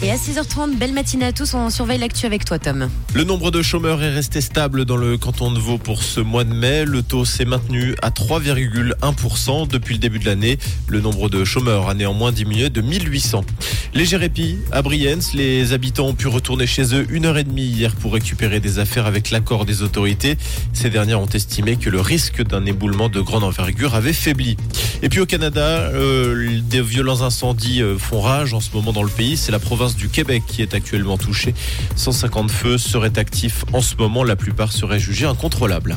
Et à 6h30, belle matinée à tous. On surveille l'actu avec toi, Tom. Le nombre de chômeurs est resté stable dans le canton de Vaud pour ce mois de mai. Le taux s'est maintenu à 3,1% depuis le début de l'année. Le nombre de chômeurs a néanmoins diminué de 1800. Léger répit à Brienz. Les habitants ont pu retourner chez eux une heure et demie hier pour récupérer des affaires avec l'accord des autorités. Ces dernières ont estimé que le risque d'un éboulement de grande envergure avait faibli. Et puis au Canada, euh, des violents incendies euh, font rage en ce moment dans le pays. C'est la province du Québec qui est actuellement touchée. 150 feux seraient actifs en ce moment. La plupart seraient jugés incontrôlables.